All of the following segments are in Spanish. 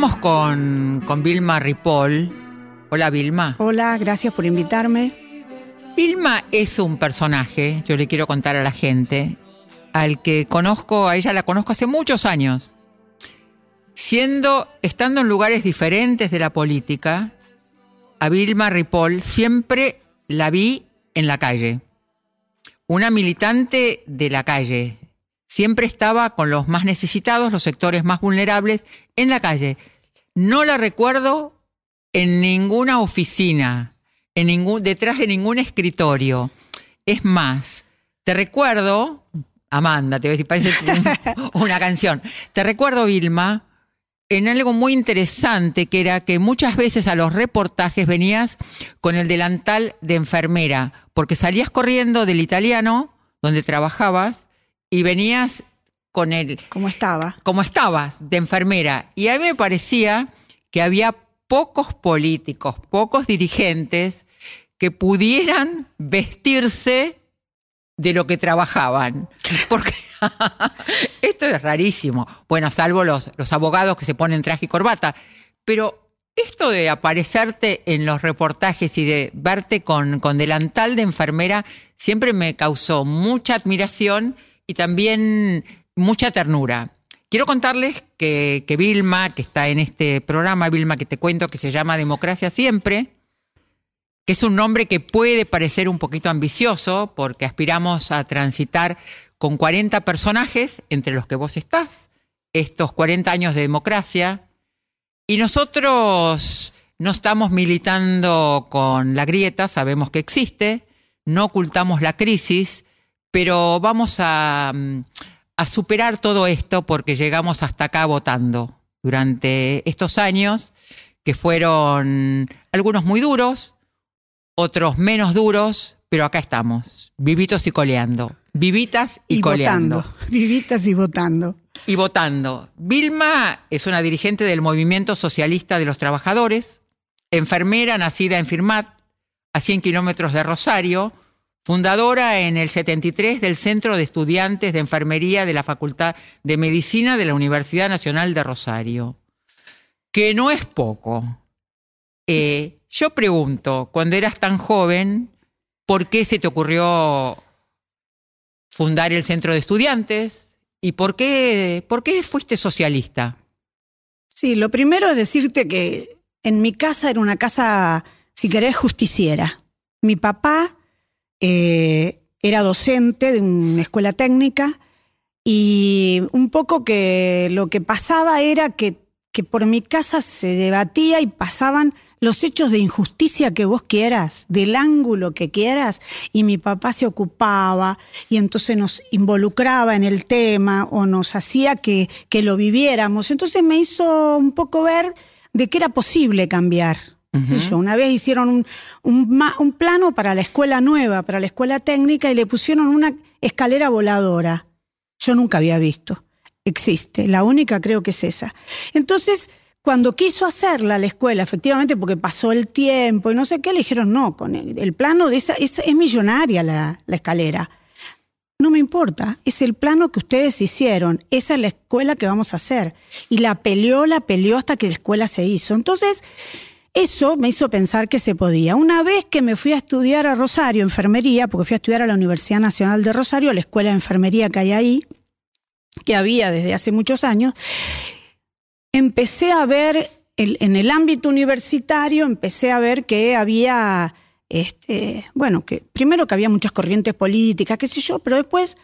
Estamos con, con Vilma Ripoll. Hola Vilma. Hola, gracias por invitarme. Vilma es un personaje, yo le quiero contar a la gente, al que conozco, a ella la conozco hace muchos años. Siendo, estando en lugares diferentes de la política, a Vilma Ripoll siempre la vi en la calle. Una militante de la calle. Siempre estaba con los más necesitados, los sectores más vulnerables, en la calle. No la recuerdo en ninguna oficina, en ningún, detrás de ningún escritorio. Es más, te recuerdo, Amanda, te voy a decir, parece una canción. Te recuerdo, Vilma, en algo muy interesante que era que muchas veces a los reportajes venías con el delantal de enfermera, porque salías corriendo del italiano donde trabajabas y venías con el... ¿Cómo estaba? Como estabas, de enfermera. Y a mí me parecía que había pocos políticos, pocos dirigentes que pudieran vestirse de lo que trabajaban. Porque esto es rarísimo. Bueno, salvo los, los abogados que se ponen traje y corbata. Pero esto de aparecerte en los reportajes y de verte con, con delantal de enfermera siempre me causó mucha admiración y también mucha ternura. Quiero contarles que, que, Vilma, que está en este programa, Vilma que te cuento, que se llama Democracia Siempre, que es un nombre que puede parecer un poquito ambicioso porque aspiramos a transitar con 40 personajes, entre los que vos estás, estos 40 años de democracia, y nosotros no estamos militando con la grieta, sabemos que existe, no ocultamos la crisis, pero vamos a, a superar todo esto porque llegamos hasta acá votando durante estos años, que fueron algunos muy duros, otros menos duros, pero acá estamos, vivitos y coleando. Vivitas y, y coleando. Votando. Vivitas y votando. Y votando. Vilma es una dirigente del Movimiento Socialista de los Trabajadores, enfermera nacida en Firmat, a 100 kilómetros de Rosario, fundadora en el 73 del Centro de Estudiantes de Enfermería de la Facultad de Medicina de la Universidad Nacional de Rosario. Que no es poco. Eh, yo pregunto, cuando eras tan joven, ¿por qué se te ocurrió fundar el Centro de Estudiantes? ¿Y por qué, por qué fuiste socialista? Sí, lo primero es decirte que en mi casa era una casa, si querés, justiciera. Mi papá eh, era docente de una escuela técnica y un poco que lo que pasaba era que, que por mi casa se debatía y pasaban los hechos de injusticia que vos quieras, del ángulo que quieras, y mi papá se ocupaba y entonces nos involucraba en el tema o nos hacía que, que lo viviéramos. Entonces me hizo un poco ver de que era posible cambiar. Uh -huh. Una vez hicieron un, un, un, plano para la escuela nueva, para la escuela técnica, y le pusieron una escalera voladora. Yo nunca había visto. Existe. La única creo que es esa. Entonces, cuando quiso hacerla la escuela, efectivamente, porque pasó el tiempo y no sé qué, le dijeron, no, con el, el plano de esa, es, es millonaria la, la, escalera. No me importa, es el plano que ustedes hicieron, esa es la escuela que vamos a hacer. Y la peleó, la peleó hasta que la escuela se hizo. Entonces, eso me hizo pensar que se podía. Una vez que me fui a estudiar a Rosario, enfermería, porque fui a estudiar a la Universidad Nacional de Rosario, a la escuela de enfermería que hay ahí, que había desde hace muchos años, empecé a ver, en el ámbito universitario, empecé a ver que había, este, bueno, que primero que había muchas corrientes políticas, qué sé yo, pero después,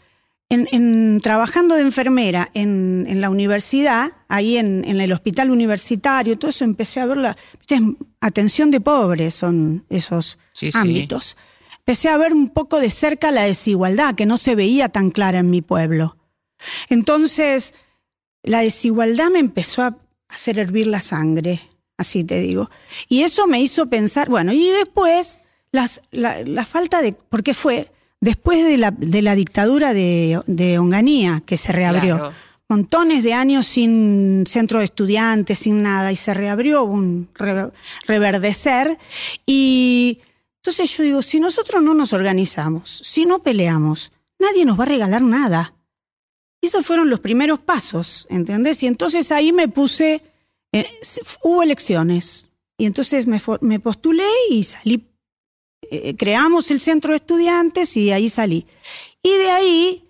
en, en trabajando de enfermera en, en la universidad, ahí en, el hospital universitario, todo eso empecé a ver la ¿viste? atención de pobres, son esos sí, ámbitos. Sí. empecé a ver un poco de cerca la desigualdad que no se veía tan clara en mi pueblo. Entonces, la desigualdad me empezó a hacer hervir la sangre, así te digo. Y eso me hizo pensar, bueno, y después la, falta de, porque fue después de la, de la dictadura de, de, Onganía que se reabrió. Montones de años sin centro de estudiantes, sin nada, y se reabrió un reverdecer. Y entonces yo digo, si nosotros no nos organizamos, si no peleamos, nadie nos va a regalar nada. Y esos fueron los primeros pasos, ¿entendés? Y entonces ahí me puse, eh, hubo elecciones, y entonces me, me postulé y salí eh, creamos el centro de estudiantes y de ahí salí. Y de ahí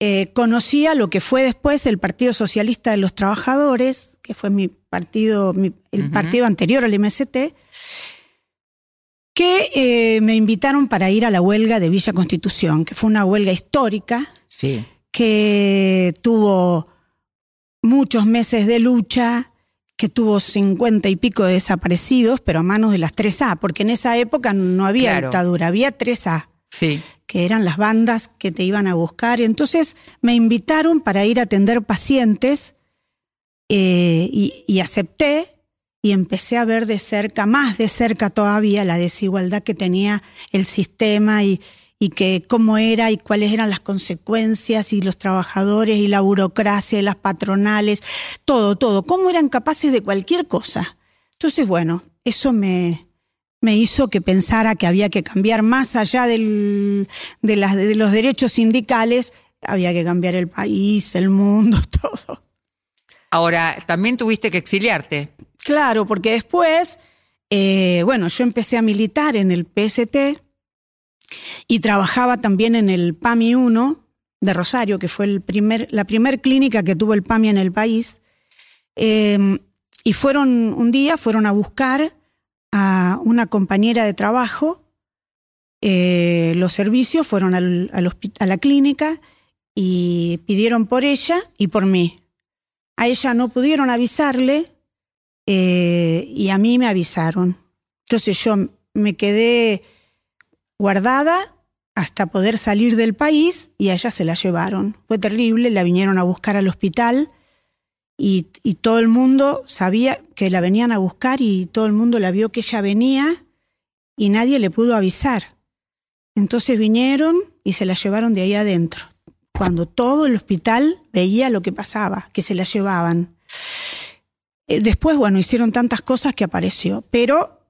eh, conocí a lo que fue después el Partido Socialista de los Trabajadores, que fue mi partido, el partido anterior al MST, que eh, me invitaron para ir a la huelga de Villa Constitución, que fue una huelga histórica, sí. que tuvo muchos meses de lucha, que tuvo cincuenta y pico de desaparecidos, pero a manos de las 3A, porque en esa época no había dictadura, había 3A. Sí. que eran las bandas que te iban a buscar. Entonces me invitaron para ir a atender pacientes eh, y, y acepté y empecé a ver de cerca, más de cerca todavía, la desigualdad que tenía el sistema y, y que cómo era y cuáles eran las consecuencias y los trabajadores y la burocracia y las patronales, todo, todo, cómo eran capaces de cualquier cosa. Entonces, bueno, eso me, me hizo que pensara que había que cambiar más allá del, de, las, de los derechos sindicales, había que cambiar el país, el mundo, todo. Ahora, también tuviste que exiliarte. Claro, porque después, eh, bueno, yo empecé a militar en el PST, y trabajaba también en el PAMI 1 de Rosario, que fue el primer, la primera clínica que tuvo el PAMI en el país. Em, y fueron un día, fueron a buscar a una compañera de trabajo, eh, los servicios fueron al, a la clínica y pidieron por ella y por mí. A ella no pudieron avisarle eh, y a mí me avisaron. Entonces yo me quedé guardada hasta poder salir del país y a ella se la llevaron. Fue terrible, la vinieron a buscar al hospital y, todo el mundo sabía que la venían a buscar y todo el mundo la vio que ella venía y nadie le pudo avisar. Entonces vinieron y se la llevaron de ahí adentro, cuando todo el hospital veía lo que pasaba, que se la llevaban. Eh, después, bueno, hicieron tantas cosas que apareció, pero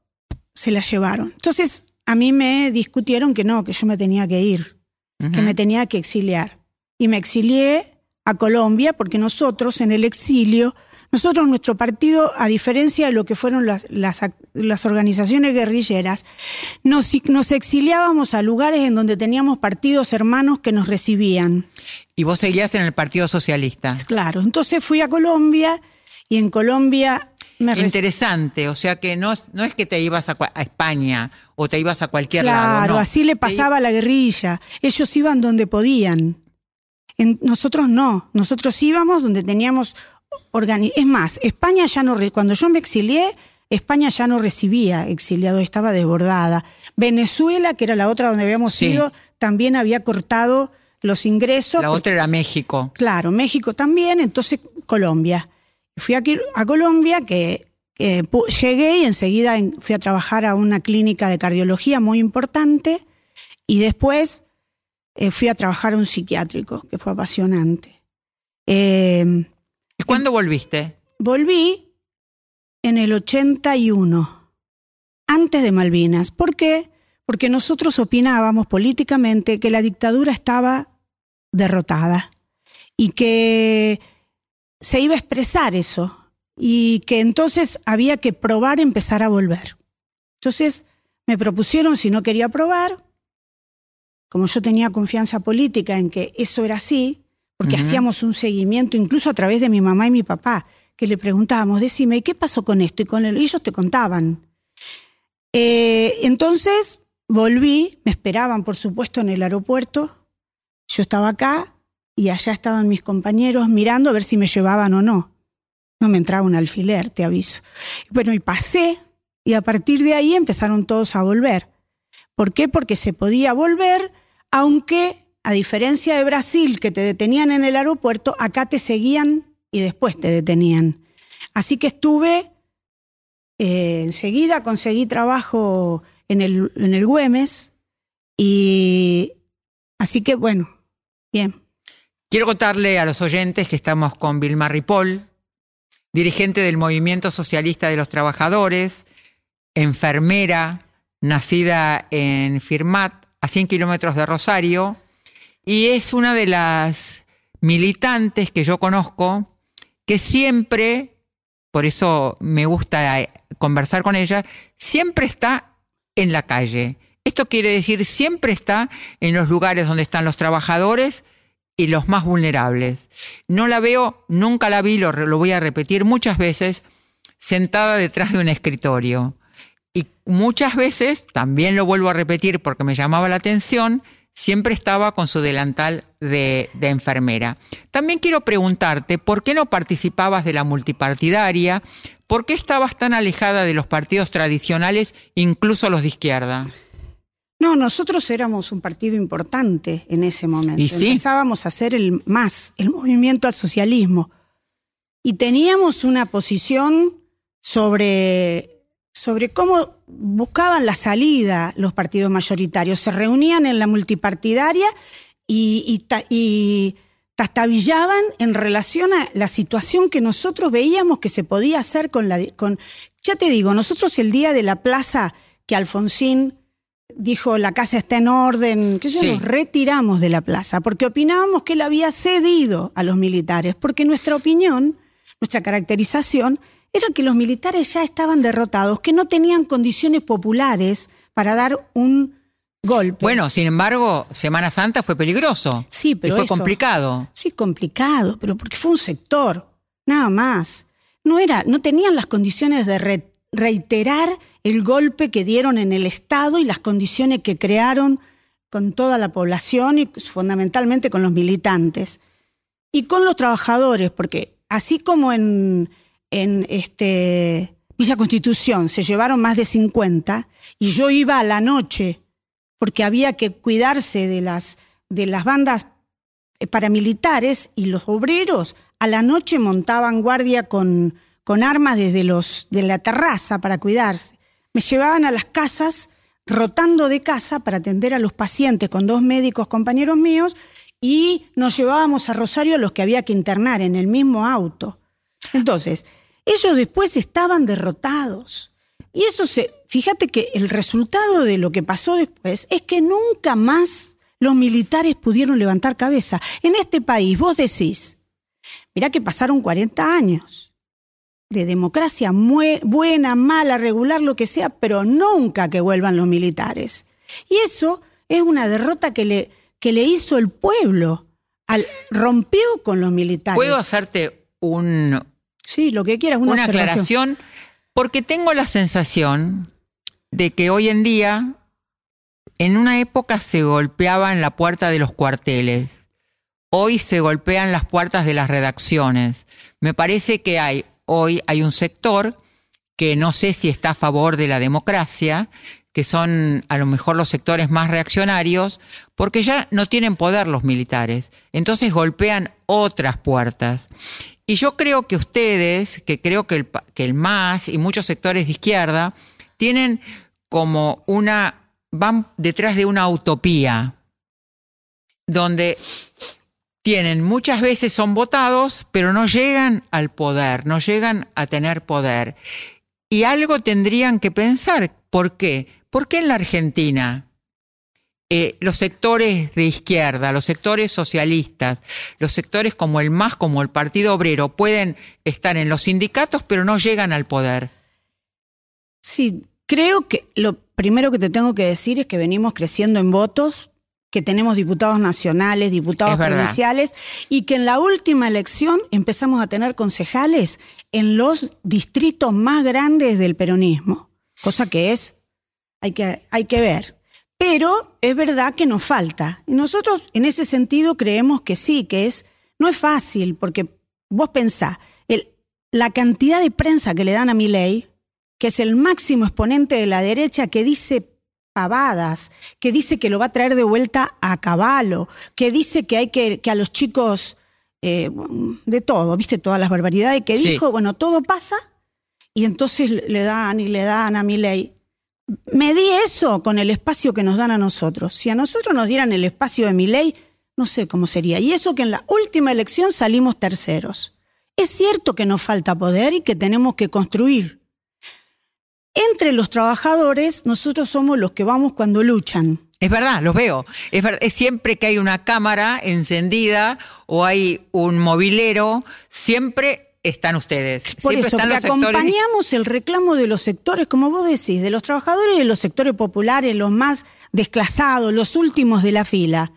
se la llevaron. Entonces, a mí me discutieron que no, que yo me tenía que ir, que me tenía que exiliar. Y me exilié a Colombia porque nosotros en el exilio, nosotros nuestro partido, a diferencia de lo que fueron las, las, organizaciones guerrilleras, nos, nos exiliábamos a lugares en donde teníamos partidos hermanos que nos recibían. ¿Y vos seguías en el Partido Socialista? Claro, entonces fui a Colombia y en Colombia Interesante, o sea que no, no es que te ibas a, España o te ibas a cualquier lado. Claro, así le pasaba a la guerrilla. Ellos iban donde podían. nosotros no, nosotros íbamos donde teníamos... Es más, España ya no... Cuando yo me exilié, España ya no recibía exiliados, estaba desbordada. Venezuela, que era la otra donde habíamos ido, también había cortado los ingresos. La otra era México. Claro, México también, entonces Colombia. Fui aquí a Colombia, que llegué y enseguida fui a trabajar a una clínica de cardiología muy importante y después eh, fui a trabajar a un psiquiátrico, que fue apasionante. Eh, ¿Y cuándo volviste? Volví en el 81, antes de Malvinas. ¿Por qué? Porque nosotros opinábamos políticamente que la dictadura estaba derrotada y que se iba a expresar eso y que entonces había que probar empezar a volver. Entonces me propusieron si no quería probar, como yo tenía confianza política en que eso era así, porque hacíamos un seguimiento incluso a través de mi mamá y mi papá, que le preguntábamos, decime, ¿qué pasó con esto? Y con ellos te contaban. Eh, entonces volví, me esperaban por supuesto en el aeropuerto, yo estaba acá, y allá estaban mis compañeros mirando a ver si me llevaban o no. No me entraba un alfiler, te aviso. Bueno, y pasé y a partir de ahí empezaron todos a volver. ¿Por qué? Porque se podía volver, aunque a diferencia de Brasil, que te detenían en el aeropuerto, acá te seguían y después te detenían. Así que estuve, eh, enseguida conseguí trabajo en el, en el Güemes y así que bueno, bien. Quiero contarle a los oyentes que estamos con Vilma Ripoll, dirigente del Movimiento Socialista de los Trabajadores, enfermera, nacida en Firmat, a 100 kilómetros de Rosario, y es una de las militantes que yo conozco que siempre, por eso me gusta conversar con ella, siempre está en la calle. Esto quiere decir siempre está en los lugares donde están los trabajadores y los más vulnerables. No la veo, nunca la vi, lo, lo voy a repetir muchas veces, sentada detrás de un escritorio. Y muchas veces, también lo vuelvo a repetir porque me llamaba la atención, siempre estaba con su delantal de, enfermera. También quiero preguntarte, ¿por qué no participabas de la multipartidaria? ¿Por qué estabas tan alejada de los partidos tradicionales, incluso los de izquierda? No, nosotros éramos un partido importante en ese momento. ¿Y Empezábamos a hacer el más, el movimiento al socialismo. Y teníamos una posición sobre sobre cómo buscaban la salida los partidos mayoritarios. Se reunían en la multipartidaria y, y, tastabillaban en relación a la situación que nosotros veíamos que se podía hacer con la... Con, ya te digo, nosotros el día de la plaza que Alfonsín dijo la casa está en orden, que nos retiramos de la plaza porque opinábamos que él había cedido a los militares, porque nuestra opinión, nuestra caracterización era que los militares ya estaban derrotados, que no tenían condiciones populares para dar un golpe. Bueno, sin embargo, Semana Santa fue peligroso. Sí, pero fue complicado. Sí, complicado, pero porque fue un sector, nada más. No era, no tenían las condiciones de reiterar el golpe que dieron en el Estado y las condiciones que crearon con toda la población y fundamentalmente con los militantes. Y con los trabajadores, porque así como en, en este, Villa Constitución se llevaron más de 50 y yo iba a la noche porque había que cuidarse de las, de las bandas eh, paramilitares y los obreros a la noche montaban guardia con, con armas desde los, de la terraza para cuidarse. Me llevaban a las casas rotando de casa para atender a los pacientes con dos médicos compañeros míos y nos llevábamos a Rosario a los que había que internar en el mismo auto. Entonces, ellos después estaban derrotados. Y eso se, fíjate que el resultado de lo que pasó después es que nunca más los militares pudieron levantar cabeza. En este país, vos decís, mirá que pasaron 40 años de democracia buena, mala, regular, lo que sea, pero nunca que vuelvan los militares. Y eso es una derrota que le, que le hizo el pueblo. Al, rompió con los militares. ¿Puedo hacerte un, Sí, lo que quieras, una, aclaración, porque tengo la sensación de que hoy en día, en una época se golpeaban la puerta de los cuarteles, hoy se golpean las puertas de las redacciones. Me parece que hay hoy hay un sector que no sé si está a favor de la democracia, que son a lo mejor los sectores más reaccionarios, porque ya no tienen poder los militares. Entonces golpean otras puertas. Y yo creo que ustedes, que creo que el, MAS y muchos sectores de izquierda, tienen como una, van detrás de una utopía, donde tienen, muchas veces son votados, pero no llegan al poder, no llegan a tener poder. Y algo tendrían que pensar, ¿por qué? ¿Por qué en la Argentina eh, los sectores de izquierda, los sectores socialistas, los sectores como el MAS, como el Partido Obrero, pueden estar en los sindicatos, pero no llegan al poder. Sí, creo que lo primero que te tengo que decir es que venimos creciendo en votos, que tenemos diputados nacionales, diputados provinciales, y que en la última elección empezamos a tener concejales en los distritos más grandes del peronismo, cosa que es, hay que, hay que ver. Pero es verdad que nos falta. Y nosotros en ese sentido creemos que sí, que es, no es fácil, porque vos pensás, la cantidad de prensa que le dan a mi ley, que es el máximo exponente de la derecha, que dice pavadas, que dice que lo va a traer de vuelta a caballo, que dice que hay que, que a los chicos, eh, de todo, viste, todas las barbaridades que Sí. dijo, bueno, todo pasa, y entonces le dan y le dan a mi ley. Medí eso con el espacio que nos dan a nosotros. Si a nosotros nos dieran el espacio de mi ley, no sé cómo sería. Y eso que en la última elección salimos terceros. Es cierto que nos falta poder y que tenemos que construir. Entre los trabajadores, nosotros somos los que vamos cuando luchan. Es verdad, los veo. Es, ver- es siempre que hay una cámara encendida o hay un movilero, siempre están ustedes. Por siempre eso, están que los sectores. acompañamos el reclamo de los sectores, como vos decís, de los trabajadores y de los sectores populares, los más desclasados, los últimos de la fila.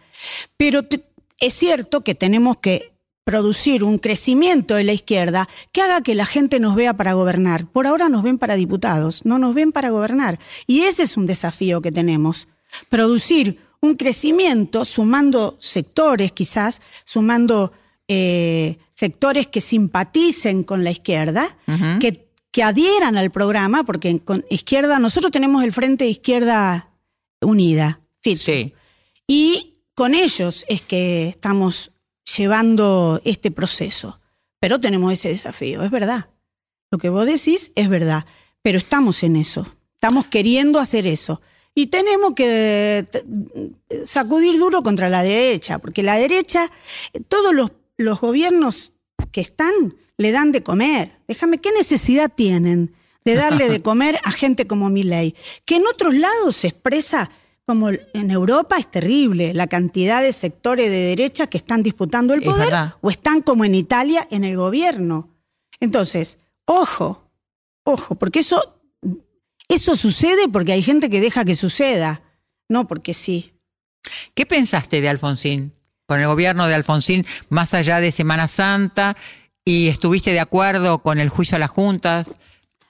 Pero te- es cierto que tenemos que producir un crecimiento de la izquierda que haga que la gente nos vea para gobernar. Por ahora nos ven para diputados, no nos ven para gobernar. Y ese es un desafío que tenemos. Producir un crecimiento sumando sectores quizás, sumando eh, sectores que simpaticen con la izquierda, que, que adhieran al programa, porque con izquierda, nosotros tenemos el Frente de Izquierda Unida. Sí. Y con ellos es que estamos llevando este proceso. Pero tenemos ese desafío, es verdad. Lo que vos decís es verdad, pero estamos en eso. Estamos queriendo hacer eso. Y tenemos que sacudir duro contra la derecha, porque la derecha, todos los, los gobiernos que están le dan de comer. Déjame, ¿qué necesidad tienen de darle de comer a gente como Milei? Que en otros lados se expresa como en Europa es terrible la cantidad de sectores de derecha que están disputando el poder o están como en Italia en el gobierno. Entonces, ojo, ojo, porque eso, eso sucede porque hay gente que deja que suceda, no porque sí. ¿Qué pensaste de Alfonsín? Con el gobierno de Alfonsín, más allá de Semana Santa, y estuviste de acuerdo con el juicio a las juntas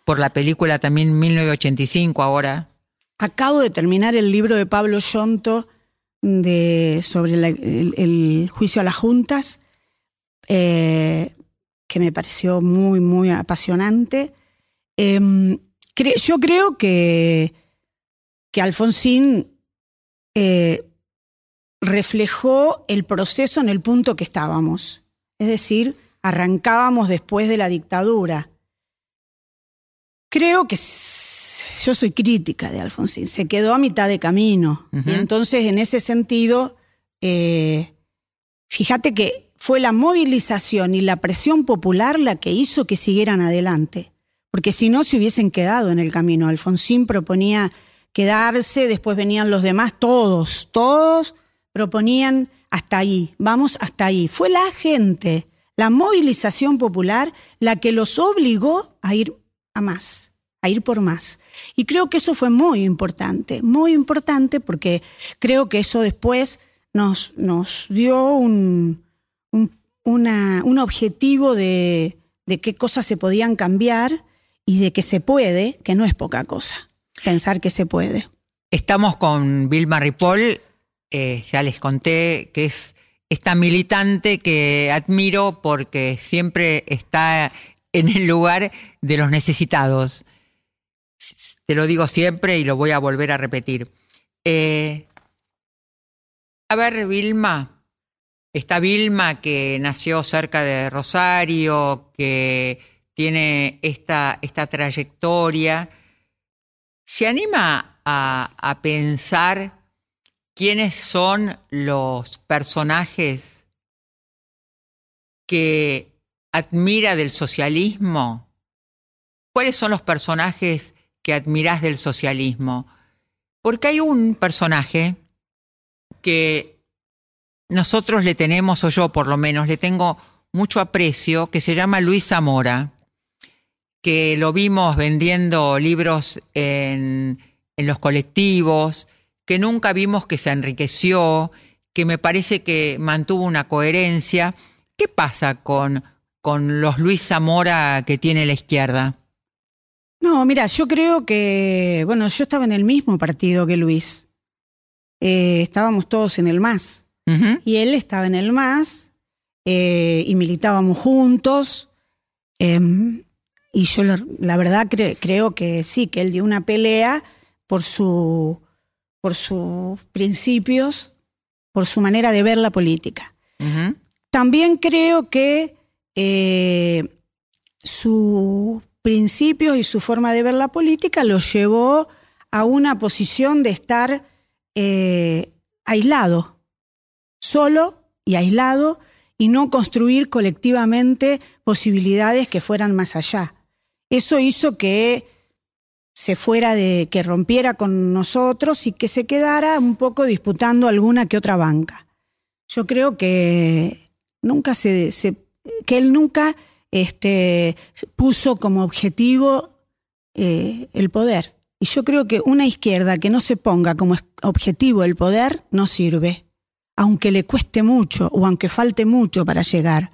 por la película también 1985 ahora. Acabo de terminar el libro de Pablo Yonto sobre el, juicio a las juntas, eh, que me pareció muy, muy apasionante. Em, yo creo que, que Alfonsín eh, reflejó el proceso en el punto que estábamos. Es decir, arrancábamos después de la dictadura. Creo que yo soy crítica de Alfonsín, se quedó a mitad de camino. Y entonces, en ese sentido, eh, fíjate que fue la movilización y la presión popular la que hizo que siguieran adelante. Porque si no, se hubiesen quedado en el camino. Alfonsín proponía quedarse, después venían los demás, todos, todos proponían hasta ahí, vamos hasta ahí. Fue la gente, la movilización popular, la que los obligó a ir a más, a ir por más. Y creo que eso fue muy importante, muy importante porque creo que eso después nos, nos dio un, un, un objetivo de, de qué cosas se podían cambiar y de que se puede, que no es poca cosa, pensar que se puede. Estamos con Vilma Ripoll, eh, ya les conté que es esta militante que admiro porque siempre está en el lugar de los necesitados. Te lo digo siempre y lo voy a volver a repetir. Eh, a ver, Vilma, esta Vilma que nació cerca de Rosario, que tiene esta, esta trayectoria, ¿se anima a, a pensar quiénes son los personajes que admira del socialismo? ¿Cuáles son los personajes que admirás del socialismo? Porque hay un personaje que nosotros le tenemos, o yo por lo menos, le tengo mucho aprecio, que se llama Luis Zamora, que lo vimos vendiendo libros en, en los colectivos, que nunca vimos que se enriqueció, que me parece que mantuvo una coherencia. ¿Qué pasa con, con los Luis Zamora que tiene la izquierda? No, mira, yo creo que, bueno, yo estaba en el mismo partido que Luis. Eh, estábamos todos en el MAS. Y él estaba en el MAS eh, y militábamos juntos. eh, y yo, la, la verdad, cre- creo que sí, que él dio una pelea por su, por sus principios, por su manera de ver la política. También creo que eh, sus principios y su forma de ver la política lo llevó a una posición de estar eh, aislado, solo y aislado, y no construir colectivamente posibilidades que fueran más allá. Eso hizo que se fuera de, que rompiera con nosotros y que se quedara un poco disputando alguna que otra banca. Yo creo que nunca se, se- que él nunca este, puso como objetivo eh, el poder. Y yo creo que una izquierda que no se ponga como objetivo el poder no sirve, aunque le cueste mucho o aunque falte mucho para llegar.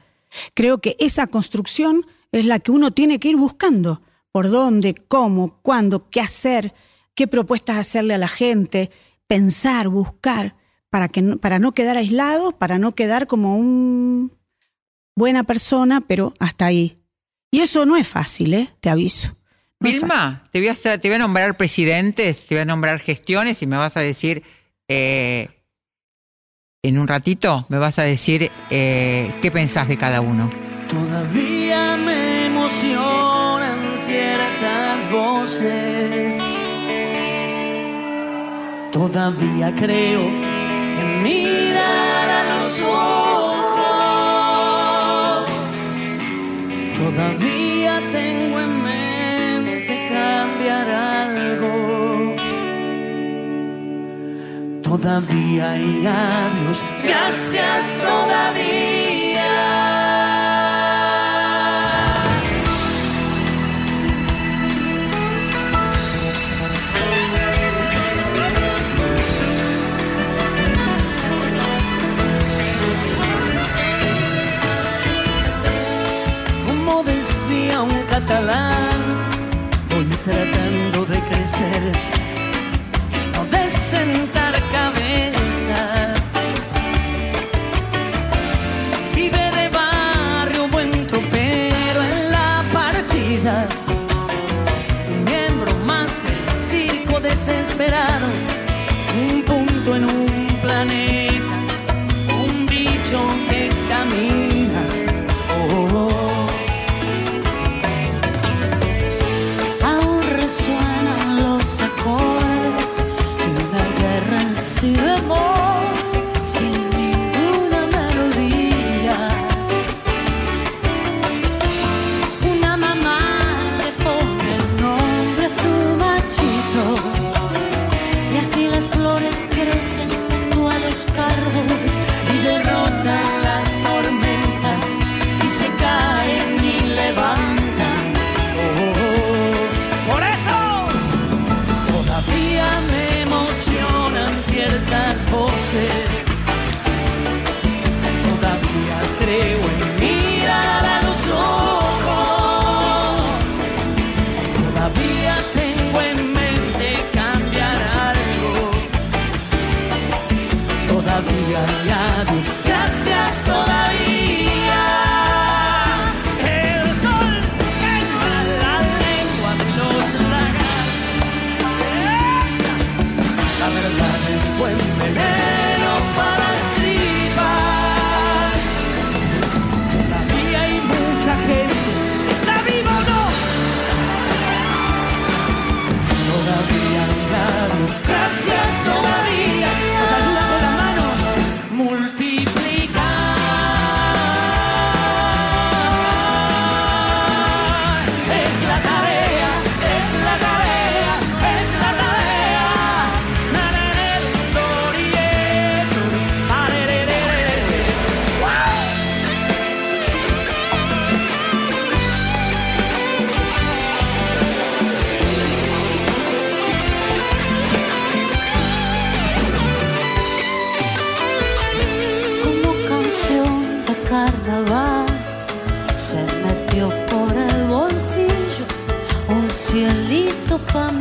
Creo que esa construcción es la que uno tiene que ir buscando. Por dónde, cómo, cuándo, qué hacer, qué propuestas hacerle a la gente, pensar, buscar, para, que, para no quedar aislados, para no quedar como un buena persona, pero hasta ahí. Y eso no es fácil, ¿eh? te aviso. No. Vilma, te voy, a hacer- te voy a nombrar presidentes, te voy a nombrar gestiones y me vas a decir, eh, en un ratito, me vas a decir eh, qué pensás de cada uno. Todavía me emocionan ciertas voces. Todavía creo en mirar a los ojos. Todavía hay adiós. Gracias todavía. Como decía un catalán, voy tratando de crecer, esperar. topar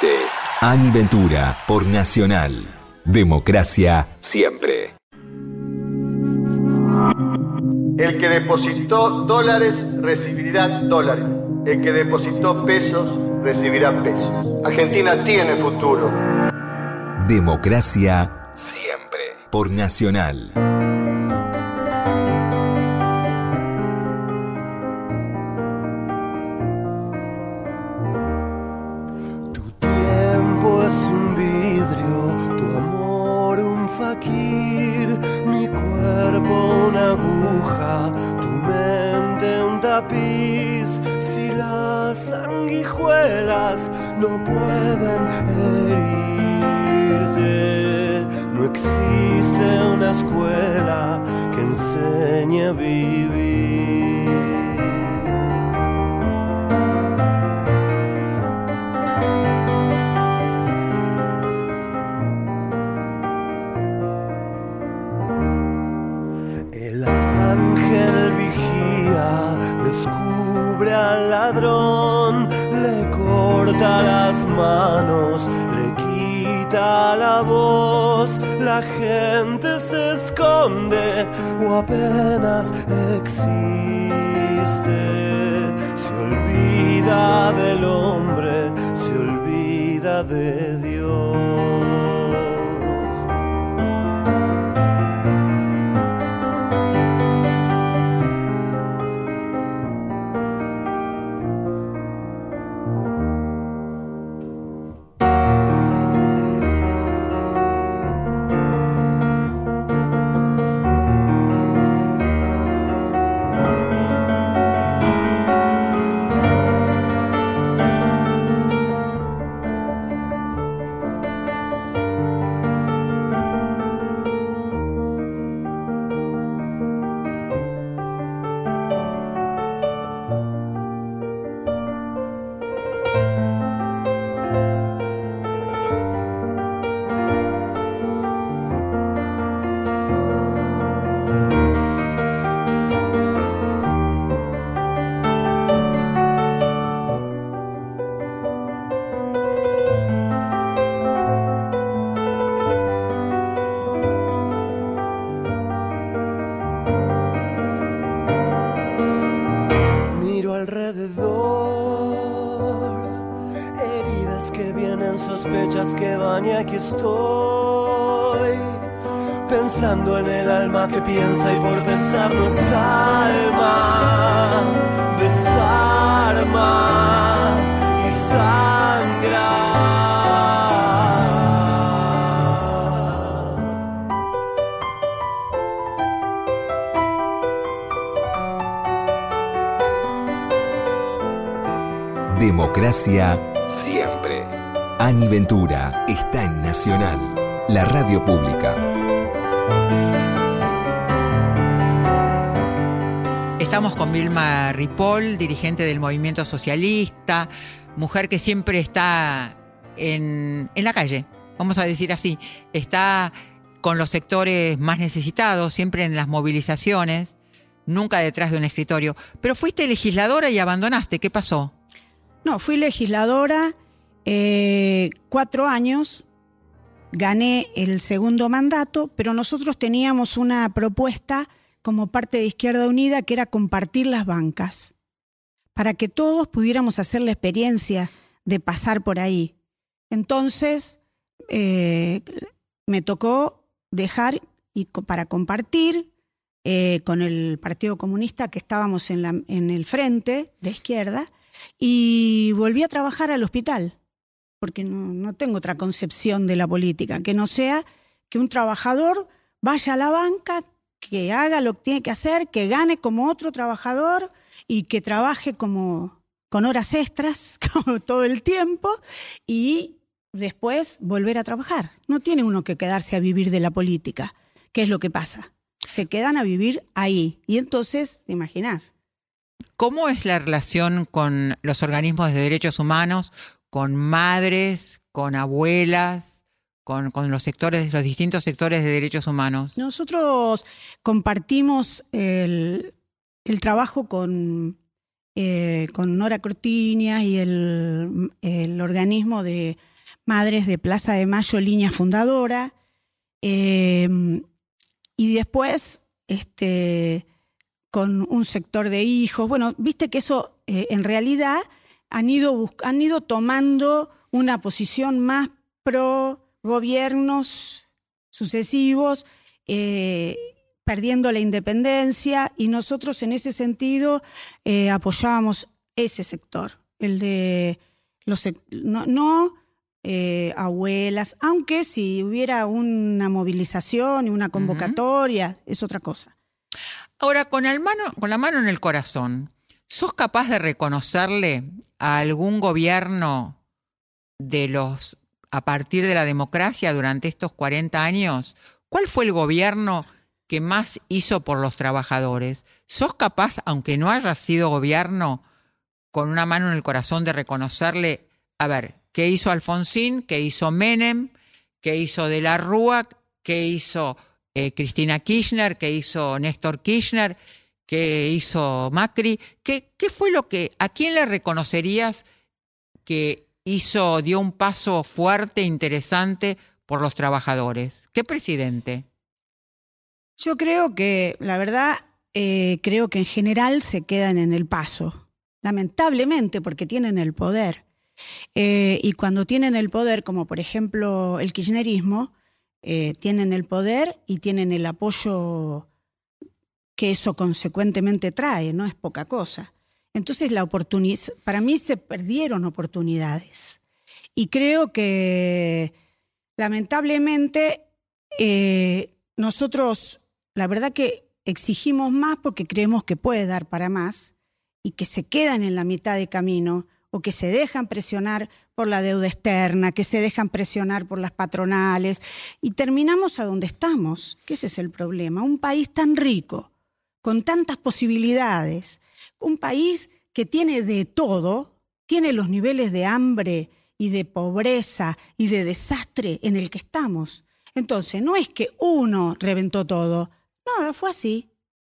2020. Ani Ventura por Nacional. Democracia siempre. El que depositó dólares recibirá dólares. El que depositó pesos recibirá pesos. Argentina tiene futuro. Democracia siempre por Nacional. Le quita la voz, la gente se esconde o apenas existe, se olvida del hombre, se olvida de Dios. Pensando en el alma que piensa y por pensar no es alma, desarma y sangra. Democracia siempre. Ani Ventura está en Nacional, la radio pública. Estamos con Vilma Ripoll, dirigente del movimiento socialista, mujer que siempre está en, la calle, vamos a decir así, está con los sectores más necesitados, siempre en las movilizaciones, nunca detrás de un escritorio. Pero fuiste legisladora y abandonaste, ¿qué pasó? No, fui legisladora eh, cuatro años, gané el segundo mandato, pero nosotros teníamos una propuesta como parte de Izquierda Unida que era compartir las bancas. para que todos pudiéramos hacer la experiencia de pasar por ahí. Entonces, eh, me tocó dejar y para compartir eh, con el Partido Comunista que estábamos en el frente de izquierda y volví a trabajar al hospital, porque no, no tengo otra concepción de la política, que no sea que un trabajador vaya a la banca, que haga lo que tiene que hacer, que gane como otro trabajador y que trabaje como con horas extras como todo el tiempo y después volver a trabajar. No tiene uno que quedarse a vivir de la política. ¿Qué es lo que pasa? Se quedan a vivir ahí. Y entonces, ¿te imaginás? ¿Cómo es la relación con los organismos de derechos humanos, con madres, con abuelas, con, los sectores, los distintos sectores de derechos humanos? Nosotros compartimos el, trabajo con, eh, con Nora Cortiñas y el, organismo de Madres de Plaza de Mayo, línea fundadora. Eh, y después, este, con un sector de hijos. Bueno, viste que eso eh, en realidad han ido, han ido tomando una posición más pro gobiernos sucesivos, eh, perdiendo la independencia, y nosotros en ese sentido eh, apoyábamos ese sector, el de los no, eh, abuelas, aunque si hubiera una movilización y una convocatoria, es otra cosa. Ahora, con, el mano, con la mano en el corazón, ¿sos capaz de reconocerle a algún gobierno de los a partir de la democracia durante estos 40 años? ¿Cuál fue el gobierno que más hizo por los trabajadores? ¿Sos capaz, aunque no haya sido gobierno, con una mano en el corazón de reconocerle, a ver, qué hizo Alfonsín, qué hizo Menem, qué hizo De la Rúa, qué hizo eh, Cristina Kirchner, qué hizo Néstor Kirchner, qué hizo Macri? ¿Qué, ¿Qué fue lo que, a quién le reconocerías que hizo, dio un paso fuerte, interesante por los trabajadores? ¿Qué presidente? Yo creo que, la verdad, eh, creo que en general se quedan en el paso, lamentablemente porque tienen el poder. Eh, y cuando tienen el poder, como por ejemplo el kirchnerismo, eh, tienen el poder y tienen el apoyo que eso consecuentemente trae, no es poca cosa. Entonces, la para mí se perdieron oportunidades. Y creo que, lamentablemente, eh, nosotros, la verdad que exigimos más porque creemos que puede dar para más y que se quedan en la mitad de camino o que se dejan presionar por la deuda externa, que se dejan presionar por las patronales y terminamos a donde estamos, que ese es el problema. Un país tan rico, con tantas posibilidades, un país que tiene de todo, tiene los niveles de hambre y de pobreza y de desastre en el que estamos. Entonces, no es que uno reventó todo, no, fue así.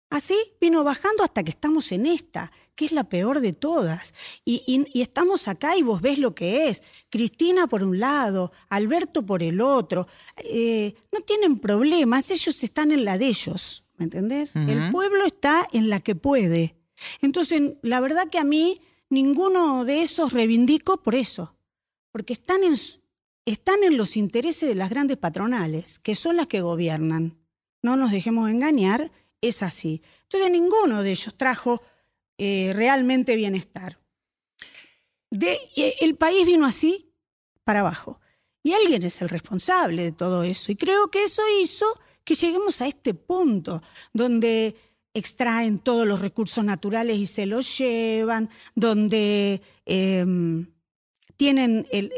Así vino bajando hasta que estamos en esta, que es la peor de todas. Y, y- y estamos acá y vos ves lo que es. Cristina por un lado, Alberto por el otro. Eh, no tienen problemas, ellos están en la de ellos, ¿me entendés? El pueblo está en la que puede. Entonces, la verdad que a mí ninguno de esos reivindico por eso, porque están en, están en los intereses de las grandes patronales, que son las que gobiernan. No nos dejemos engañar, es así. Entonces ninguno de ellos trajo eh, realmente bienestar. Eh, el país vino así para abajo. Y alguien es el responsable de todo eso. Y creo que eso hizo que lleguemos a este punto donde extraen todos los recursos naturales y se los llevan, donde em, tienen el-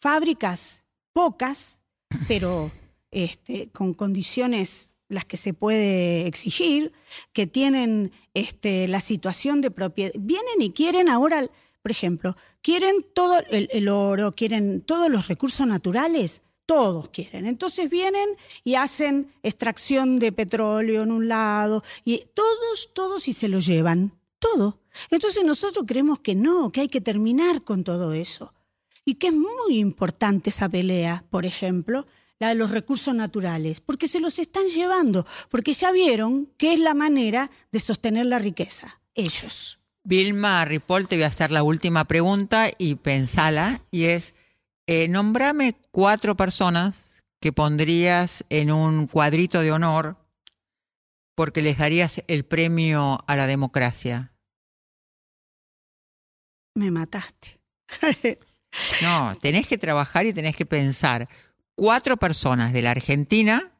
fábricas pocas, pero este, con condiciones las que se puede exigir, que tienen este, la situación de propiedad. Vienen y quieren ahora, por ejemplo, quieren todo el, el oro, quieren todos los recursos naturales, todos quieren. Entonces vienen y hacen extracción de petróleo en un lado, y todos, todos y se lo llevan, todo. Entonces nosotros creemos que no, que hay que terminar con todo eso. Y que es muy importante esa pelea, por ejemplo, la de los recursos naturales, porque se los están llevando, porque ya vieron que es la manera de sostener la riqueza, ellos. Vilma Ripoll, te voy a hacer la última pregunta y pensala, y es, eh, nombrame cuatro personas que pondrías en un cuadrito de honor porque les darías el premio a la democracia. Me mataste. No, tenés que trabajar y tenés que pensar cuatro personas de la Argentina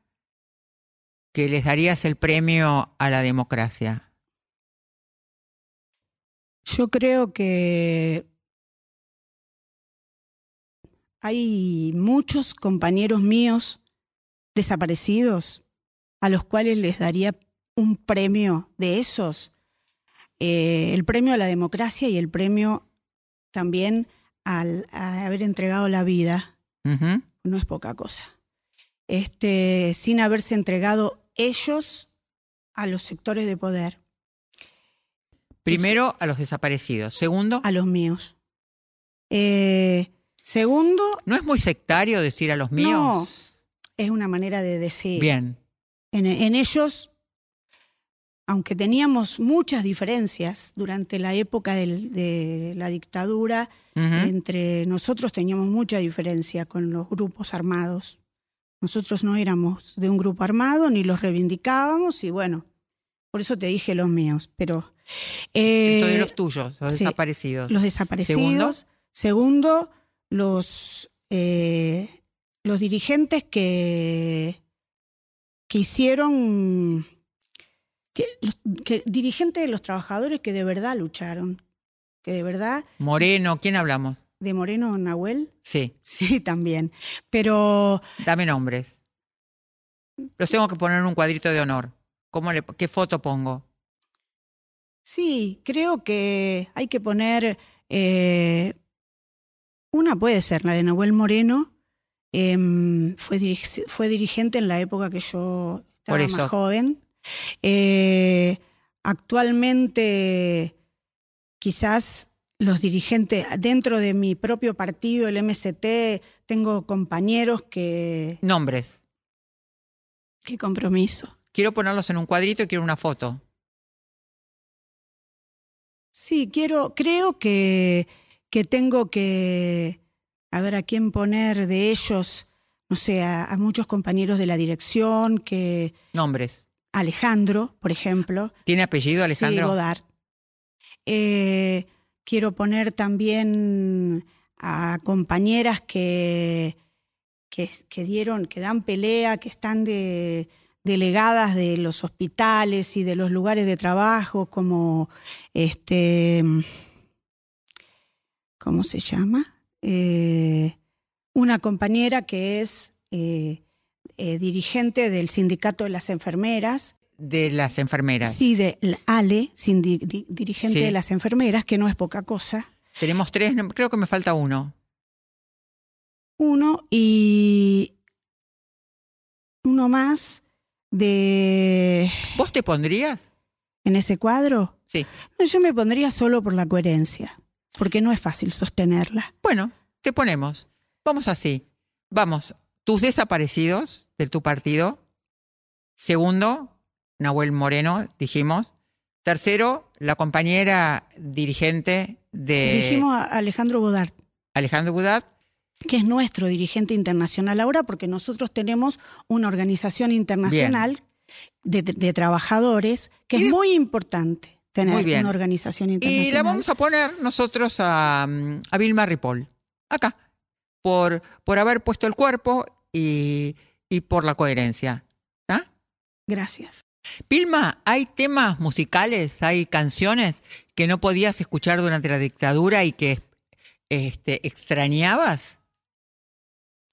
que les darías el premio a la democracia. Yo creo que hay muchos compañeros míos desaparecidos a los cuales les daría un premio de esos, eh, el premio a la democracia y el premio también al a haber entregado la vida. No es poca cosa. Este, sin haberse entregado ellos a los sectores de poder, Primero a los desaparecidos. Segundo, a los míos. Eh, segundo, ¿no es muy sectario decir a los míos? es una manera de decir. Bien. En, en ellos, aunque teníamos muchas diferencias durante la época del- de la dictadura, entre nosotros teníamos mucha diferencia con los grupos armados. Nosotros no éramos de un grupo armado ni los reivindicábamos y bueno, por eso te dije los míos, pero eh, Entonces los tuyos, los sí, desaparecidos. los desaparecidos. Segundo, los, eh, los dirigentes que, que hicieron, que- dirigentes de los trabajadores que de verdad lucharon, que de verdad, Moreno, ¿quién hablamos? de Moreno Nahuel, Sí, sí, también. Pero dame nombres. Los tengo que poner en un cuadrito de honor. ¿Cómo le, ¿Qué foto pongo? sí, creo que hay que poner, eh, una puede ser la de Nahuel Moreno, em, fue, fue dirigente en la época que yo estaba Por eso. más joven. Eh, actualmente, quizás los dirigentes, dentro de mi propio partido, el MST, tengo compañeros que... Nombres. Qué compromiso. Quiero ponerlos en un cuadrito y quiero una foto. Sí, quiero, creo que, que tengo que, a ver a quién poner de ellos, no sé, a, a muchos compañeros de la dirección, que Nombres. Alejandro, por ejemplo. ¿Tiene apellido, Sí, Alejandro? Godard. Eh, quiero poner también a compañeras que, que, que dieron, que dan pelea, que están de delegadas de los hospitales y de los lugares de trabajo, como este, ¿cómo se llama? Eh, una compañera que es eh, eh, dirigente del sindicato de las enfermeras, De las enfermeras. Sí, de Ale, di- dirigente Sí. de las enfermeras, que no es poca cosa. Tenemos tres, no- creo que me falta uno. Uno y uno más de ¿Vos te pondrías? en ese cuadro. Sí. No, yo me pondría solo por la coherencia, porque no es fácil sostenerla. Bueno, te ponemos. Vamos así. Vamos, tus desaparecidos de tu partido. Segundo, Nahuel Moreno, dijimos. Tercero, la compañera dirigente de Dijimos a Alejandro Godard, Alejandro Budat. que es nuestro dirigente internacional ahora, porque nosotros tenemos una organización internacional de, de trabajadores, que Y es muy importante tener Muy una organización internacional. Y la vamos a poner nosotros a, mm, a Vilma Ripoll, acá, por, por haber puesto el cuerpo y, y por la coherencia. ¿Ah? Gracias. Vilma, ¿hay temas musicales, hay canciones que no podías escuchar durante la dictadura y que este, extrañabas?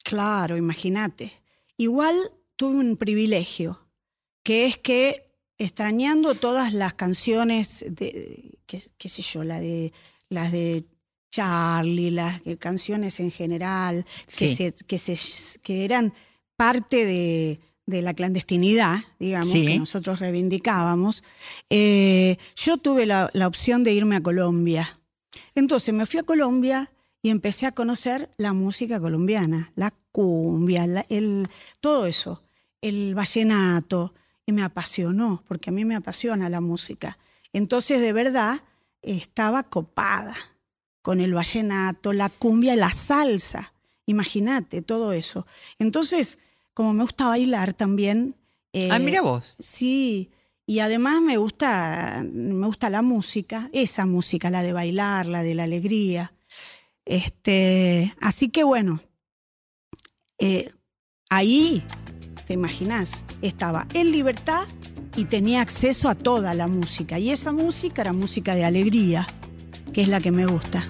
Claro, imagínate. Igual tuve un privilegio, que es que extrañando todas las canciones de, qué, qué sé yo, la de, las de Charlie, las eh, canciones en general, que, se, que, eran parte de, de la clandestinidad, digamos, sí. que nosotros reivindicábamos, eh, yo tuve la, la, opción de irme a Colombia. Entonces me fui a Colombia y empecé a conocer la música colombiana, la cumbia, el, todo eso, el vallenato, y me apasionó, porque a mí me apasiona la música. Entonces, de verdad, estaba copada con el vallenato, la cumbia, la salsa. Imagínate todo eso. Entonces, como me gusta bailar también. Eh, ah, mira vos. Sí, y además me gusta, me gusta la música, esa música, la de bailar, la de la alegría. Este, así que bueno, eh, ahí, te imaginas, estaba en libertad y tenía acceso a toda la música. Y esa música era música de alegría que es la que me gusta.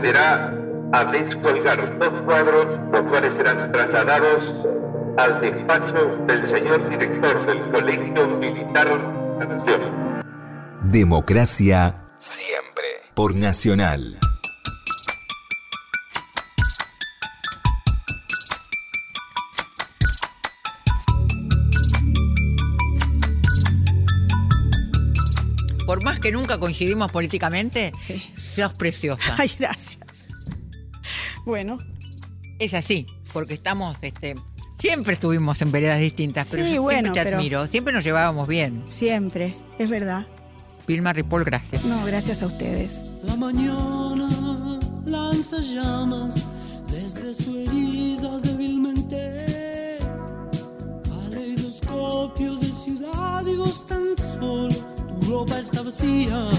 procederá a descolgar dos cuadros, los cuales serán trasladados al despacho del señor director del Colegio Militar Nación. Democracia siempre por Nacional. Por más que nunca coincidimos políticamente, sí sos preciosa. Ay, gracias. Bueno, Es así, porque estamos, este, siempre estuvimos en veredas distintas, pero Sí, yo bueno, siempre te pero- admiro, siempre nos llevábamos bien. siempre, es verdad. Vilma Ripoll, gracias. No, gracias a ustedes. La mañana lanza llamas desde su herida débilmente. Caleidoscopio de ciudad y vos tan solo, tu ropa está vacía.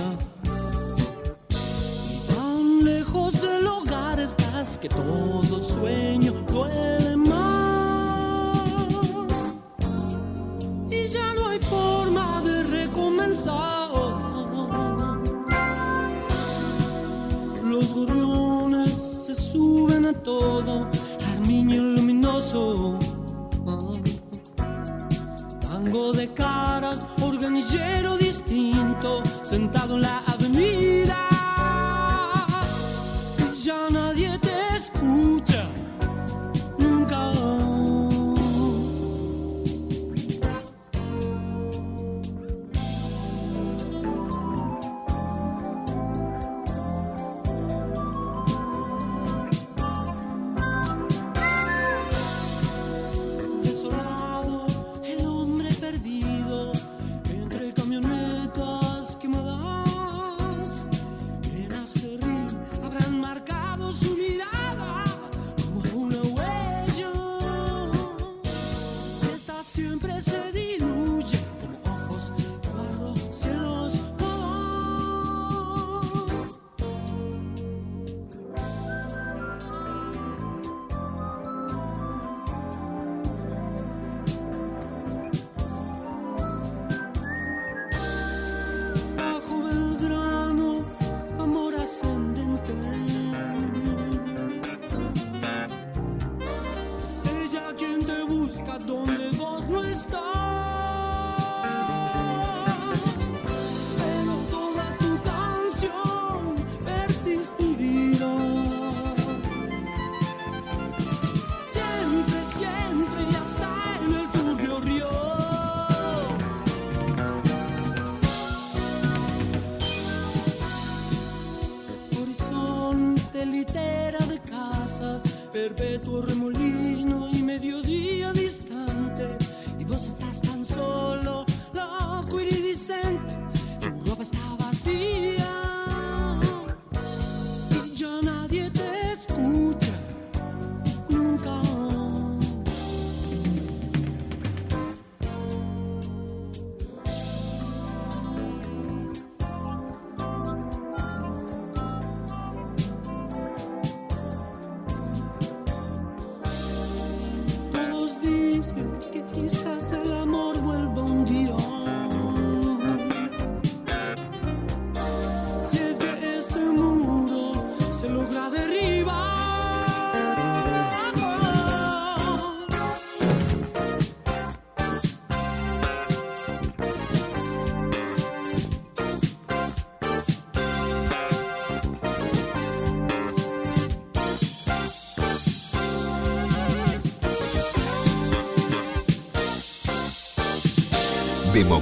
Lejos del hogar estás que todo sueño duele más. Y ya no hay forma de recomenzar. Los gorriones se suben a todo, armiño luminoso. Tango de caras, organillero distinto, sentado en la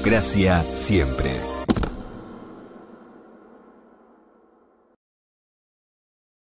Democracia siempre.